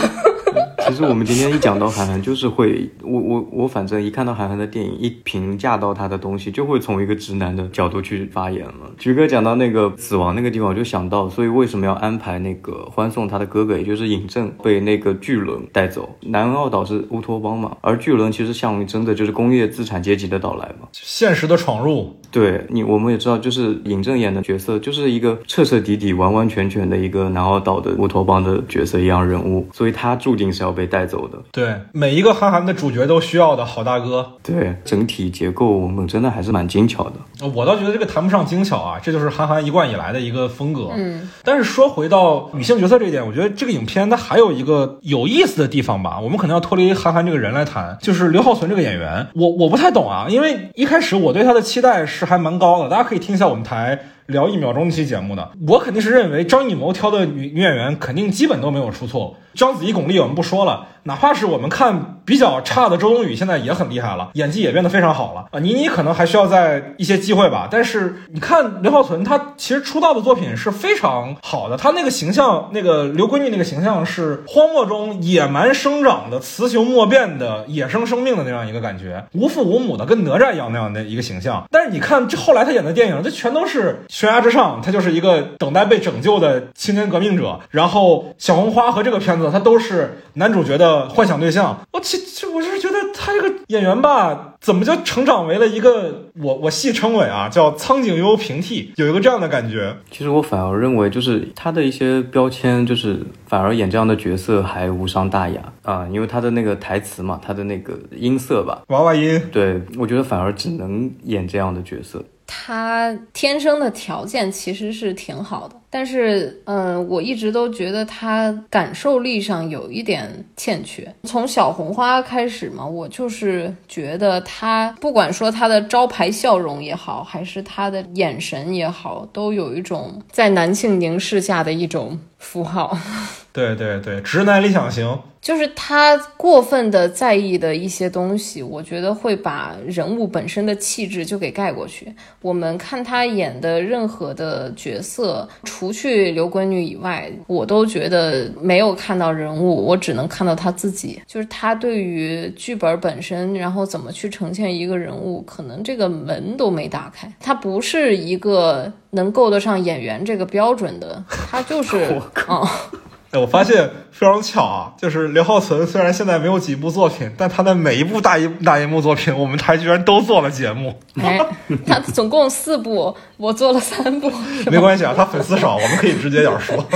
其实我们今天一讲到韩寒，就是会我我我反正一看到韩寒的电影，一评价到他的东西，就会从一个直男的角度去发言了。菊哥讲到那个死亡那个地方，我就想到，所以为什么要安排那个欢送他的哥哥，也就是尹正被那个巨轮带走？南澳岛是乌托邦嘛，而巨轮其实象征的就是工业资产阶级的到来嘛，现实的闯入。对你，我们也知道，就是尹正演的角色，就是一个彻彻底底、完完全全的一个南澳岛的乌托邦的角色一样人物，所以他注定是要被带走的。对，每一个韩寒的主角都需要的好大哥。对，整体结构我们真的还是蛮精巧的。我倒觉得这个谈不上精巧啊，这就是韩寒一贯以来的一个风格。嗯，但是说回到女性角色这一点，我觉得这个影片它还有一个有意思的地方吧。我们可能要脱离韩寒这个人来谈，就是刘浩存这个演员，我我不太懂啊，因为一开始我对他的期待是还蛮高的。大家可以听一下我们台。聊一秒钟那期节目的，我肯定是认为张艺谋挑的女女演员肯定基本都没有出错。章子怡、巩俐我们不说了，哪怕是我们看比较差的周冬雨，现在也很厉害了，演技也变得非常好了啊。倪妮可能还需要在一些机会吧，但是你看刘浩存，他其实出道的作品是非常好的，他那个形象，那个刘闺女那个形象是荒漠中野蛮生长的雌雄莫辨的野生生命的那样一个感觉，无父无母的跟哪吒一样那样的一个形象。但是你看这后来他演的电影，这全都是。悬崖之上，他就是一个等待被拯救的青年革命者。然后小红花和这个片子，他都是男主角的幻想对象。我其实我就是觉得他这个演员吧，怎么就成长为了一个我我戏称为啊叫苍井优平替，有一个这样的感觉。其实我反而认为，就是他的一些标签，就是反而演这样的角色还无伤大雅啊，因为他的那个台词嘛，他的那个音色吧，娃娃音，对我觉得反而只能演这样的角色。他天生的条件其实是挺好的，但是，嗯，我一直都觉得他感受力上有一点欠缺。从小红花开始嘛，我就是觉得他不管说他的招牌笑容也好，还是他的眼神也好，都有一种在男性凝视下的一种符号。对对对，直男理想型，就是他过分的在意的一些东西，我觉得会把人物本身的气质就给盖过去。我们看他演的任何的角色，除去刘闺女以外，我都觉得没有看到人物，我只能看到他自己。就是他对于剧本本身，然后怎么去呈现一个人物，可能这个门都没打开。他不是一个能够得上演员这个标准的，他就是 啊。哎，我发现非常巧啊，就是刘浩存虽然现在没有几部作品，但他的每一部大银大银幕作品，我们台居然都做了节目。哎，他总共四部，我做了三部，没关系啊，他粉丝少，我们可以直接点说。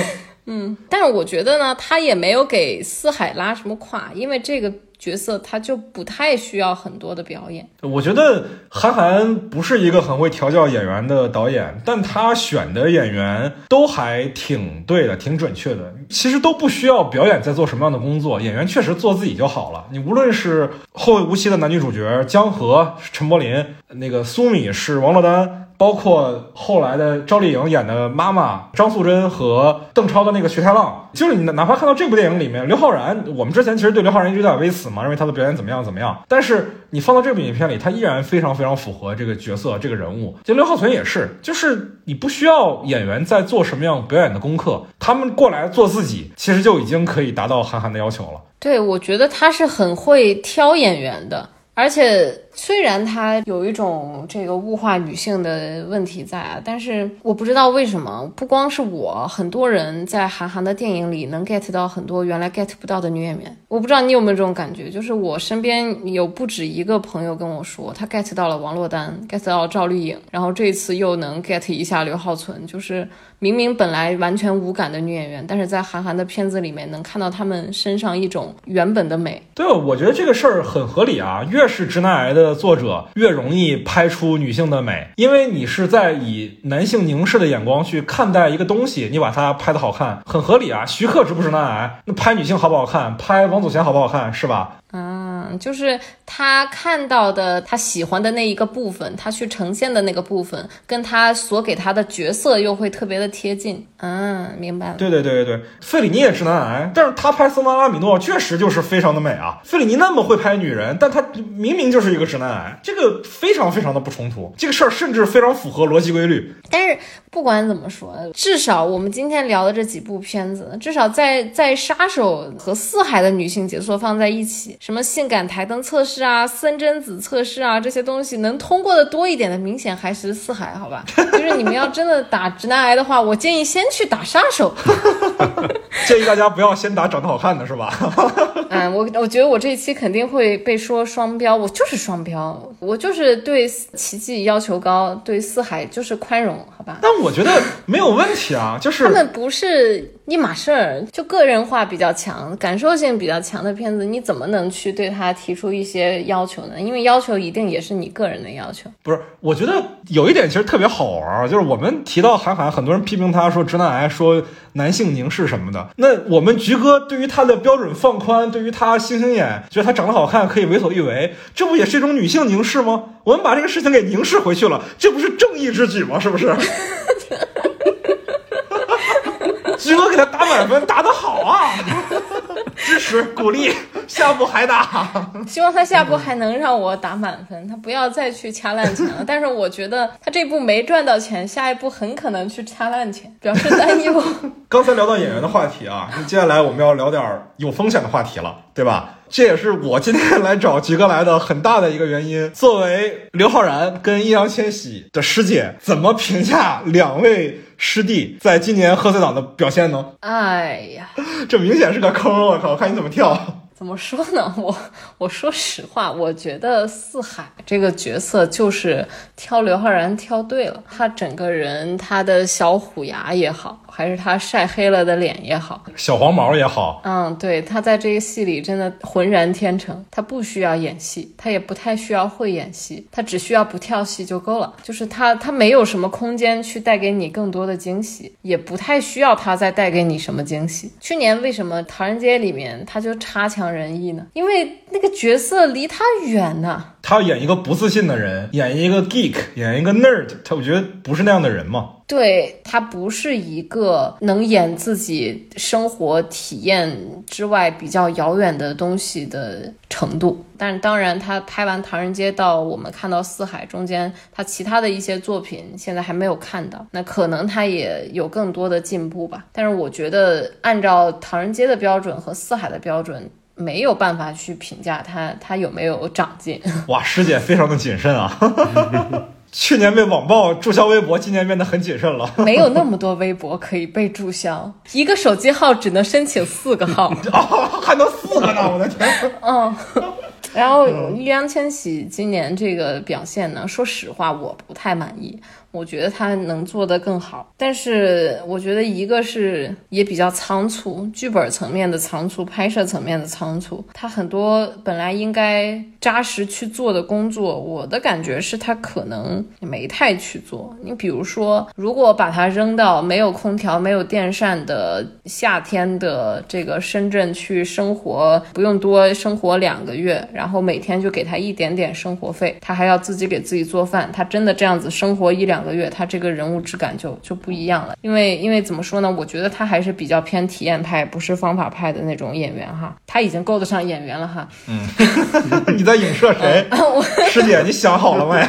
嗯，但是我觉得呢，他也没有给四海拉什么胯，因为这个。角色他就不太需要很多的表演。我觉得韩寒不是一个很会调教演员的导演，但他选的演员都还挺对的，挺准确的。其实都不需要表演在做什么样的工作，演员确实做自己就好了。你无论是《后会无期》的男女主角江河、陈柏霖，那个苏米是王珞丹。包括后来的赵丽颖演的妈妈张素贞和邓超的那个徐太浪，就是你哪怕看到这部电影里面刘昊然，我们之前其实对刘昊然一直有点微词嘛，认为他的表演怎么样怎么样。但是你放到这部影片里，他依然非常非常符合这个角色这个人物。就刘浩存也是，就是你不需要演员在做什么样表演的功课，他们过来做自己，其实就已经可以达到韩寒的要求了。对，我觉得他是很会挑演员的，而且。虽然他有一种这个物化女性的问题在啊，但是我不知道为什么，不光是我，很多人在韩寒的电影里能 get 到很多原来 get 不到的女演员。我不知道你有没有这种感觉，就是我身边有不止一个朋友跟我说，他 get 到了王珞丹，get 到了赵丽颖，然后这一次又能 get 一下刘浩存，就是明明本来完全无感的女演员，但是在韩寒的片子里面能看到他们身上一种原本的美。对，我觉得这个事儿很合理啊，越是直男癌的。作者越容易拍出女性的美，因为你是在以男性凝视的眼光去看待一个东西，你把它拍的好看，很合理啊。徐克直不直男癌？那拍女性好不好看？拍王祖贤好不好看？是吧？嗯，就是他看到的，他喜欢的那一个部分，他去呈现的那个部分，跟他所给他的角色又会特别的贴近。嗯，明白了。对对对对对，费里尼也直男癌，但是他拍森巴拉米诺确实就是非常的美啊。费里尼那么会拍女人，但他明明就是一个直男癌，这个非常非常的不冲突。这个事儿甚至非常符合逻辑规律。但是不管怎么说，至少我们今天聊的这几部片子，至少在在杀手和四海的女性角色放在一起。什么性感台灯测试啊、森贞子测试啊，这些东西能通过的多一点的，明显还是四海，好吧？就是你们要真的打直男癌的话，我建议先去打杀手。建议大家不要先打长得好看的，是吧？嗯，我我觉得我这一期肯定会被说双标，我就是双标，我就是对奇迹要求高，对四海就是宽容，好吧？但我觉得没有问题啊，就是他们不是。一码事儿，就个人化比较强、感受性比较强的片子，你怎么能去对他提出一些要求呢？因为要求一定也是你个人的要求。不是，我觉得有一点其实特别好玩，就是我们提到韩寒，很多人批评他说直男癌，说男性凝视什么的。那我们菊哥对于他的标准放宽，对于他星星眼，觉得他长得好看可以为所欲为，这不也是一种女性凝视吗？我们把这个事情给凝视回去了，这不是正义之举吗？是不是？菊哥给他打满分，打得好啊！支持鼓励，下部还打。希望他下部还能让我打满分，他不要再去掐烂钱了。但是我觉得他这部没赚到钱，下一步很可能去掐烂钱，表示担忧。刚才聊到演员的话题啊，接下来我们要聊点有风险的话题了，对吧？这也是我今天来找吉哥来的很大的一个原因。作为刘昊然跟易烊千玺的师姐，怎么评价两位？师弟在今年贺岁档的表现呢？哎呀，这明显是个坑！我靠，看你怎么跳。怎么说呢？我我说实话，我觉得四海这个角色就是挑刘昊然挑对了。他整个人，他的小虎牙也好，还是他晒黑了的脸也好，小黄毛也好，嗯，对，他在这个戏里真的浑然天成。他不需要演戏，他也不太需要会演戏，他只需要不跳戏就够了。就是他，他没有什么空间去带给你更多的惊喜，也不太需要他再带给你什么惊喜。去年为什么《唐人街》里面他就差强？人意呢？因为那个角色离他远呢。他要演一个不自信的人，演一个 geek，演一个 nerd，他我觉得不是那样的人嘛。对他不是一个能演自己生活体验之外比较遥远的东西的程度。但是当然，他拍完《唐人街》到我们看到《四海》中间，他其他的一些作品现在还没有看到，那可能他也有更多的进步吧。但是我觉得，按照《唐人街》的标准和《四海》的标准。没有办法去评价他，他有没有长进？哇，师姐非常的谨慎啊！去年被网暴注销微博，今年变得很谨慎了。没有那么多微博可以被注销，一个手机号只能申请四个号哦，还能四个呢！我的天！嗯，然后易烊千玺今年这个表现呢，说实话，我不太满意。我觉得他能做得更好，但是我觉得一个是也比较仓促，剧本层面的仓促，拍摄层面的仓促。他很多本来应该扎实去做的工作，我的感觉是他可能没太去做。你比如说，如果把他扔到没有空调、没有电扇的夏天的这个深圳去生活，不用多生活两个月，然后每天就给他一点点生活费，他还要自己给自己做饭，他真的这样子生活一两。两个月，他这个人物质感就就不一样了。因为因为怎么说呢？我觉得他还是比较偏体验派，不是方法派的那种演员哈。他已经够得上演员了哈。嗯，你在影射谁？师姐，你想好了没？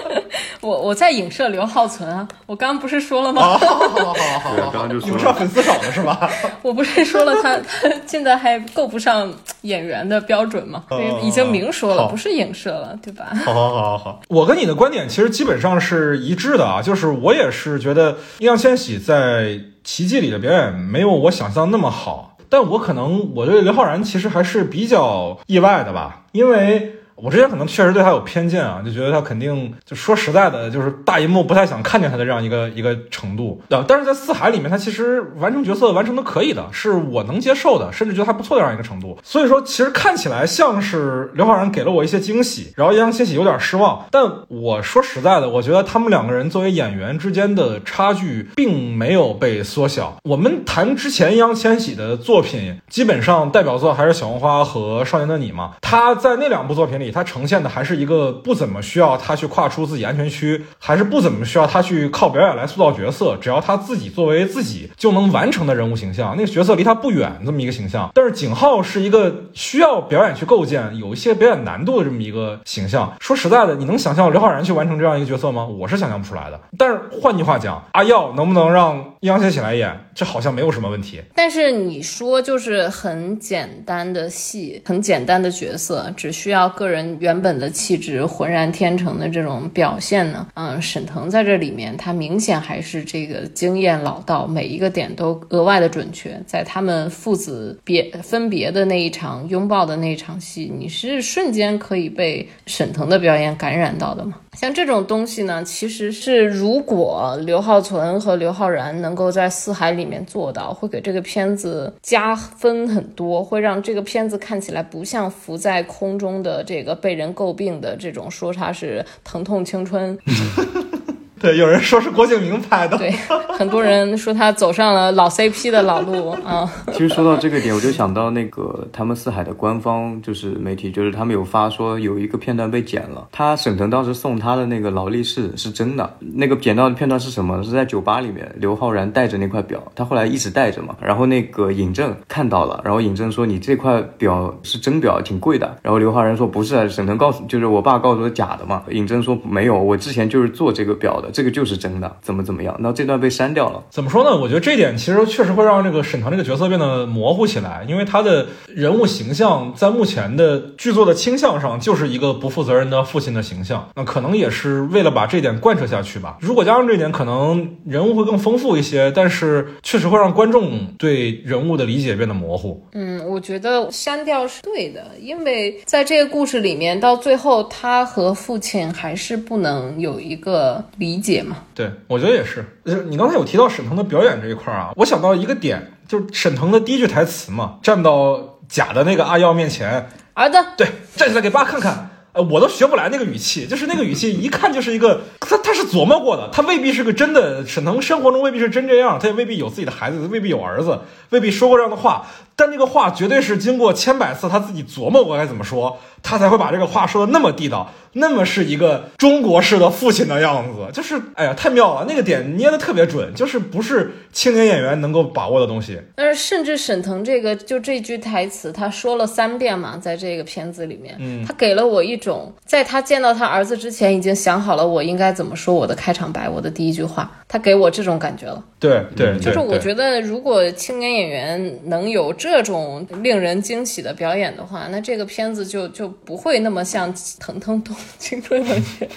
我我在影射刘浩存啊。我刚刚不是说了吗？好好好好好，刚刚就影射粉丝少的是吧？我不是说了他他现在还够不上演员的标准吗？已经明说了，不是影射了，对吧？好好好好，我跟你的观点其实基本上是。是一致的啊，就是我也是觉得易烊千玺在《奇迹》里的表演没有我想象那么好，但我可能我对刘昊然其实还是比较意外的吧，因为。我之前可能确实对他有偏见啊，就觉得他肯定就说实在的，就是大银幕不太想看见他的这样一个一个程度啊。但是在四海里面，他其实完成角色完成的可以的，是我能接受的，甚至觉得还不错的这样一个程度。所以说，其实看起来像是刘昊然给了我一些惊喜，然后易烊千玺有点失望。但我说实在的，我觉得他们两个人作为演员之间的差距并没有被缩小。我们谈之前易烊千玺的作品，基本上代表作还是《小红花》和《少年的你》嘛。他在那两部作品里。他呈现的还是一个不怎么需要他去跨出自己安全区，还是不怎么需要他去靠表演来塑造角色，只要他自己作为自己就能完成的人物形象。那个角色离他不远这么一个形象，但是景浩是一个需要表演去构建，有一些表演难度的这么一个形象。说实在的，你能想象刘昊然去完成这样一个角色吗？我是想象不出来的。但是换句话讲，阿耀能不能让易烊千玺来演，这好像没有什么问题。但是你说就是很简单的戏，很简单的角色，只需要个人。人原本的气质浑然天成的这种表现呢，嗯，沈腾在这里面，他明显还是这个经验老道，每一个点都额外的准确。在他们父子别分别的那一场拥抱的那一场戏，你是瞬间可以被沈腾的表演感染到的吗？像这种东西呢，其实是如果刘浩存和刘昊然能能够在《四海》里面做到，会给这个片子加分很多，会让这个片子看起来不像浮在空中的这个被人诟病的这种说它是疼痛青春。对，有人说是郭敬明拍的。对，很多人说他走上了老 CP 的老路啊。其实说到这个点，我就想到那个他们四海的官方就是媒体，就是他们有发说有一个片段被剪了。他沈腾当时送他的那个劳力士是真的，那个剪到的片段是什么？是在酒吧里面，刘昊然戴着那块表，他后来一直戴着嘛。然后那个尹正看到了，然后尹正说你这块表是真表，挺贵的。然后刘昊然说不是，沈腾告诉就是我爸告诉我假的嘛。尹正说没有，我之前就是做这个表的。的，这个就是真的，怎么怎么样，然后这段被删掉了。怎么说呢？我觉得这点其实确实会让这个沈腾这个角色变得模糊起来，因为他的人物形象在目前的剧作的倾向上就是一个不负责任的父亲的形象。那可能也是为了把这点贯彻下去吧。如果加上这点，可能人物会更丰富一些，但是确实会让观众对人物的理解变得模糊。嗯，我觉得删掉是对的，因为在这个故事里面，到最后他和父亲还是不能有一个理解嘛。对，我觉得也是。就是你刚才有提到沈腾的表演这一块儿啊，我想到一个点，就是沈腾的第一句台词嘛，站到假的那个阿耀面前，儿子，对，站起来给爸看看。呃，我都学不来那个语气，就是那个语气，一看就是一个他他是琢磨过的，他未必是个真的。沈腾生活中未必是真这样，他也未必有自己的孩子，未必有儿子，未必说过这样的话。但这个话绝对是经过千百次他自己琢磨过该怎么说，他才会把这个话说的那么地道，那么是一个中国式的父亲的样子。就是哎呀，太妙了，那个点捏的特别准，就是不是青年演员能够把握的东西。但是甚至沈腾这个就这句台词，他说了三遍嘛，在这个片子里面，嗯他给了我一种，在他见到他儿子之前，已经想好了我应该怎么说我的开场白，我的第一句话，他给我这种感觉了。对对对，就是我觉得，如果青年演员能有这种令人惊喜的表演的话，那这个片子就就不会那么像《腾腾动青春文学》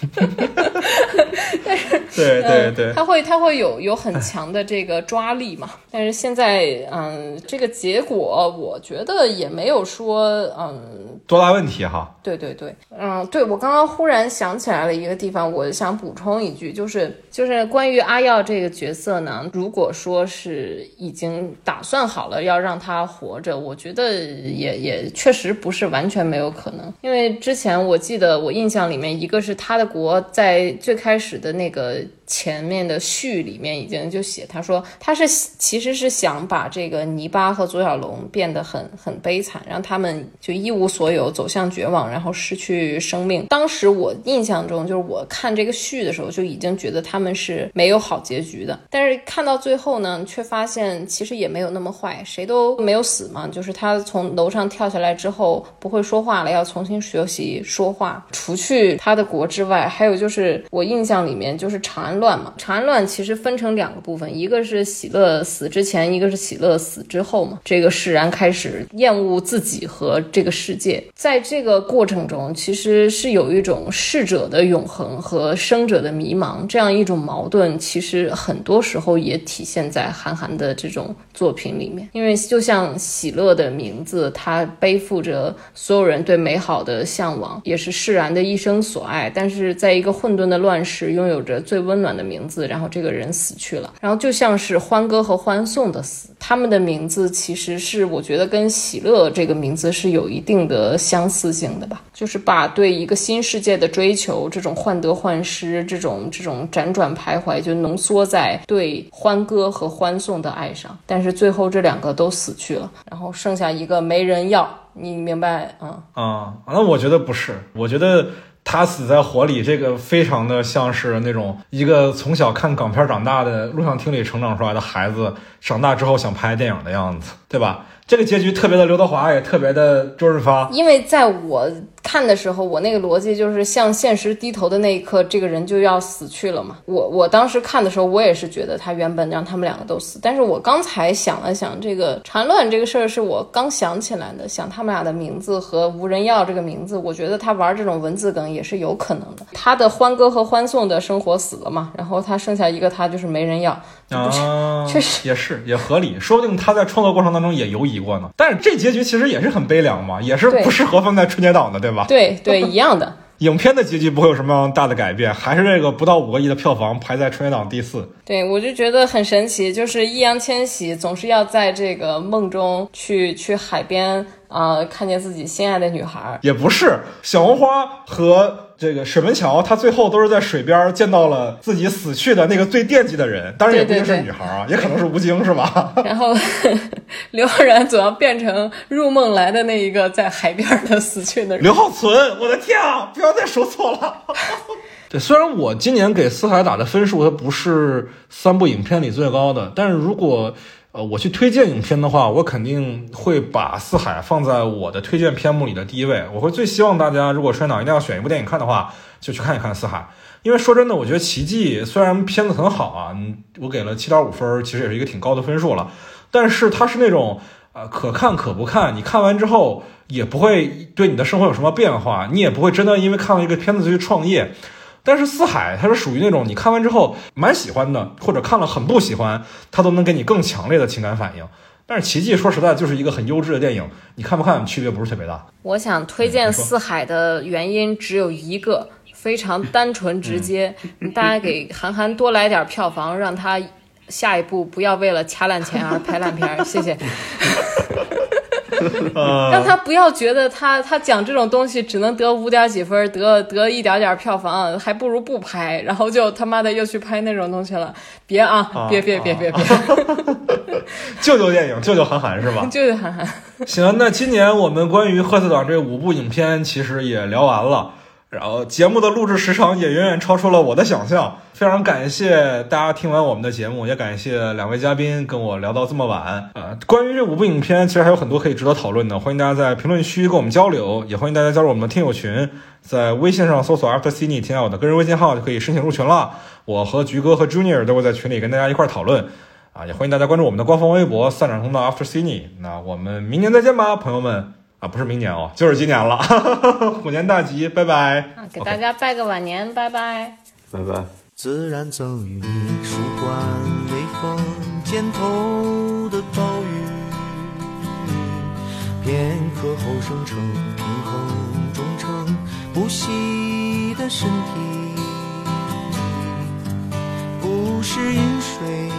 但 是对对对嗯，会他会有有很强的这个抓力嘛。但是现在，嗯，这个结果我觉得也没有说，嗯，多大问题哈？对对对，嗯，对我刚刚忽然想起来了一个地方，我想补充一句，就是就是关于阿要这个角色呢，如果说是已经打算好了要让他活着，我觉得也也确实不是完全没有可能，因为之前我记得我印象里面，一个是他的国在最开始的那个。前面的序里面已经就写，他说他是其实是想把这个泥巴和左小龙变得很很悲惨，让他们就一无所有，走向绝望，然后失去生命。当时我印象中，就是我看这个序的时候就已经觉得他们是没有好结局的，但是看到最后呢，却发现其实也没有那么坏，谁都没有死嘛。就是他从楼上跳下来之后不会说话了，要重新学习说话。除去他的国之外，还有就是我印象里面就是长安。乱嘛，长安乱其实分成两个部分，一个是喜乐死之前，一个是喜乐死之后嘛。这个释然开始厌恶自己和这个世界，在这个过程中，其实是有一种逝者的永恒和生者的迷茫这样一种矛盾，其实很多时候也体现在韩寒的这种作品里面。因为就像喜乐的名字，它背负着所有人对美好的向往，也是释然的一生所爱，但是在一个混沌的乱世，拥有着最温暖。的名字，然后这个人死去了，然后就像是欢歌和欢送的死，他们的名字其实是我觉得跟喜乐这个名字是有一定的相似性的吧，就是把对一个新世界的追求，这种患得患失，这种这种辗转徘徊，就浓缩在对欢歌和欢送的爱上，但是最后这两个都死去了，然后剩下一个没人要，你明白？嗯啊，那我觉得不是，我觉得。他死在火里，这个非常的像是那种一个从小看港片长大的录像厅里成长出来的孩子，长大之后想拍电影的样子，对吧？这个结局特别的刘德华，也特别的周润发。因为在我看的时候，我那个逻辑就是向现实低头的那一刻，这个人就要死去了嘛。我我当时看的时候，我也是觉得他原本让他们两个都死。但是我刚才想了想，这个缠乱这个事儿是我刚想起来的，想他们俩的名字和无人要这个名字，我觉得他玩这种文字梗也是有可能的。他的欢歌和欢送的生活死了嘛，然后他剩下一个他就是没人要，啊，确实也是也合理，说不定他在创作过程当中也犹疑过呢。但是这结局其实也是很悲凉嘛，也是不适合放在春节档的，对吧？对对，一样的。影片的结局不会有什么大的改变，还是这个不到五个亿的票房排在春节档第四。对，我就觉得很神奇，就是易烊千玺总是要在这个梦中去去海边啊、呃，看见自己心爱的女孩。也不是，小红花和这个沈文桥，他最后都是在水边见到了自己死去的那个最惦记的人，当然也不一定是女孩啊，也可能是吴京，是吧？然后刘昊然总要变成入梦来的那一个在海边的死去的人。刘浩存，我的天啊！不要再说错了。对，虽然我今年给《四海》打的分数它不是三部影片里最高的，但是如果呃我去推荐影片的话，我肯定会把《四海》放在我的推荐片目里的第一位。我会最希望大家，如果春节档一定要选一部电影看的话，就去看一看《四海》。因为说真的，我觉得《奇迹》虽然片子很好啊，我给了七点五分，其实也是一个挺高的分数了。但是它是那种呃可看可不看，你看完之后也不会对你的生活有什么变化，你也不会真的因为看了一个片子就去创业。但是《四海》它是属于那种你看完之后蛮喜欢的，或者看了很不喜欢，它都能给你更强烈的情感反应。但是《奇迹》说实在就是一个很优质的电影，你看不看区别不是特别大。我想推荐《四海》的原因只有一个，非常单纯直接，大家给韩寒多来点票房，让他下一步不要为了掐烂钱而拍烂片，谢谢。让他不要觉得他他讲这种东西只能得五点几分，得得一点点票房，还不如不拍，然后就他妈的又去拍那种东西了。别啊，别别别别别！救救 电影，救救韩寒是吧？救救韩寒。行，那今年我们关于贺岁档这五部影片其实也聊完了。然后节目的录制时长也远远超出了我的想象，非常感谢大家听完我们的节目，也感谢两位嘉宾跟我聊到这么晚啊。关于这五部影片，其实还有很多可以值得讨论的，欢迎大家在评论区跟我们交流，也欢迎大家加入我们的听友群，在微信上搜索 After Cine，添加我的个人微信号就可以申请入群了。我和菊哥和 Junior 都会在群里跟大家一块讨论啊，也欢迎大家关注我们的官方微博“散场通道 After Cine”。那我们明年再见吧，朋友们。啊，不是明年哦，就是今年了，虎年大吉，拜拜！啊，给大家拜个晚年，拜拜，拜拜。自然赠予你舒缓微风肩头的暴雨，片刻后生成平衡忠诚不息的身体，不是饮水，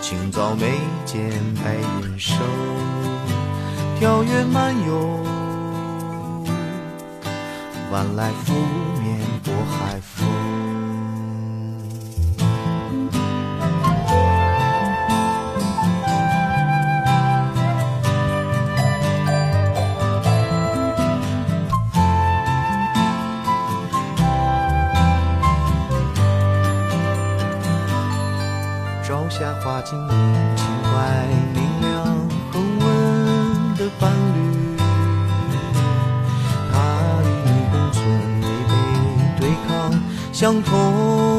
清早眉间白云生。跳跃漫游，晚来拂面拨海风。朝霞花径映相同。